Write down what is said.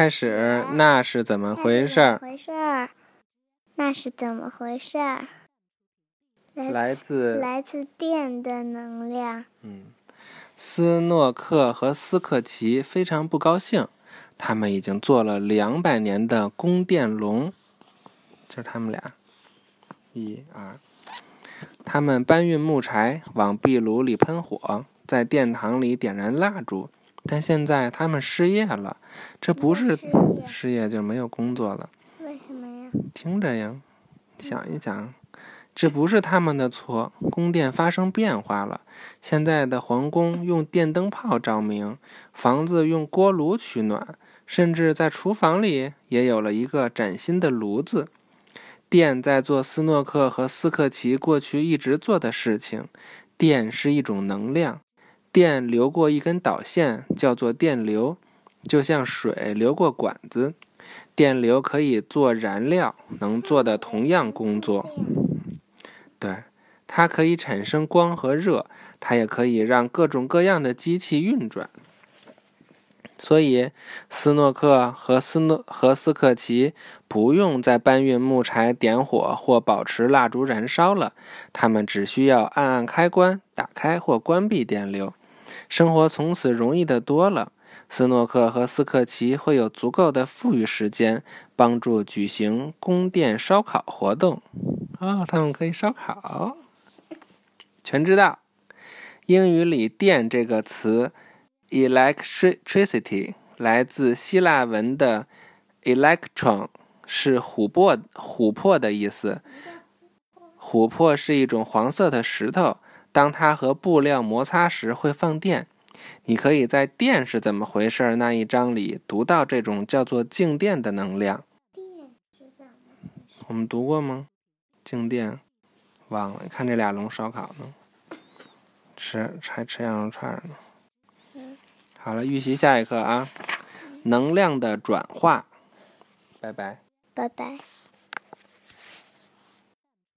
开始，那是怎么回事儿？回事儿？那是怎么回事儿？来自来自电的能量。嗯，斯诺克和斯克奇非常不高兴，他们已经做了两百年的宫殿龙，就是他们俩，一二，他们搬运木柴，往壁炉里喷火，在殿堂里点燃蜡烛。但现在他们失业了，这不是失业就没有工作了。为什么呀？听着呀，想一想，这不是他们的错。宫殿发生变化了，现在的皇宫用电灯泡照明，房子用锅炉取暖，甚至在厨房里也有了一个崭新的炉子。电在做斯诺克和斯克奇过去一直做的事情。电是一种能量，电流过一根导线，叫做电流，就像水流过管子。电流可以做燃料，能做的同样工作。对，它可以产生光和热，它也可以让各种各样的机器运转。所以，斯诺克和斯诺和斯克奇不用再搬运木柴、点火或保持蜡烛燃烧了，他们只需要按按开关，打开或关闭电流，生活从此容易得多了。斯诺克和斯克奇会有足够的富裕时间，帮助举行宫殿烧烤活动。哦，他们可以烧烤。全知道，英语里“电”这个词 “electricity” 来自希腊文的 “electron”，是琥珀琥珀的意思。琥珀是一种黄色的石头，当它和布料摩擦时会放电。你可以在《电是怎么回事》那一章里读到这种叫做静电的能量。我们读过吗？静电，忘了。看这俩龙烧烤呢，吃还吃羊肉串呢。好了，预习下一课啊，能量的转化。拜拜。拜拜。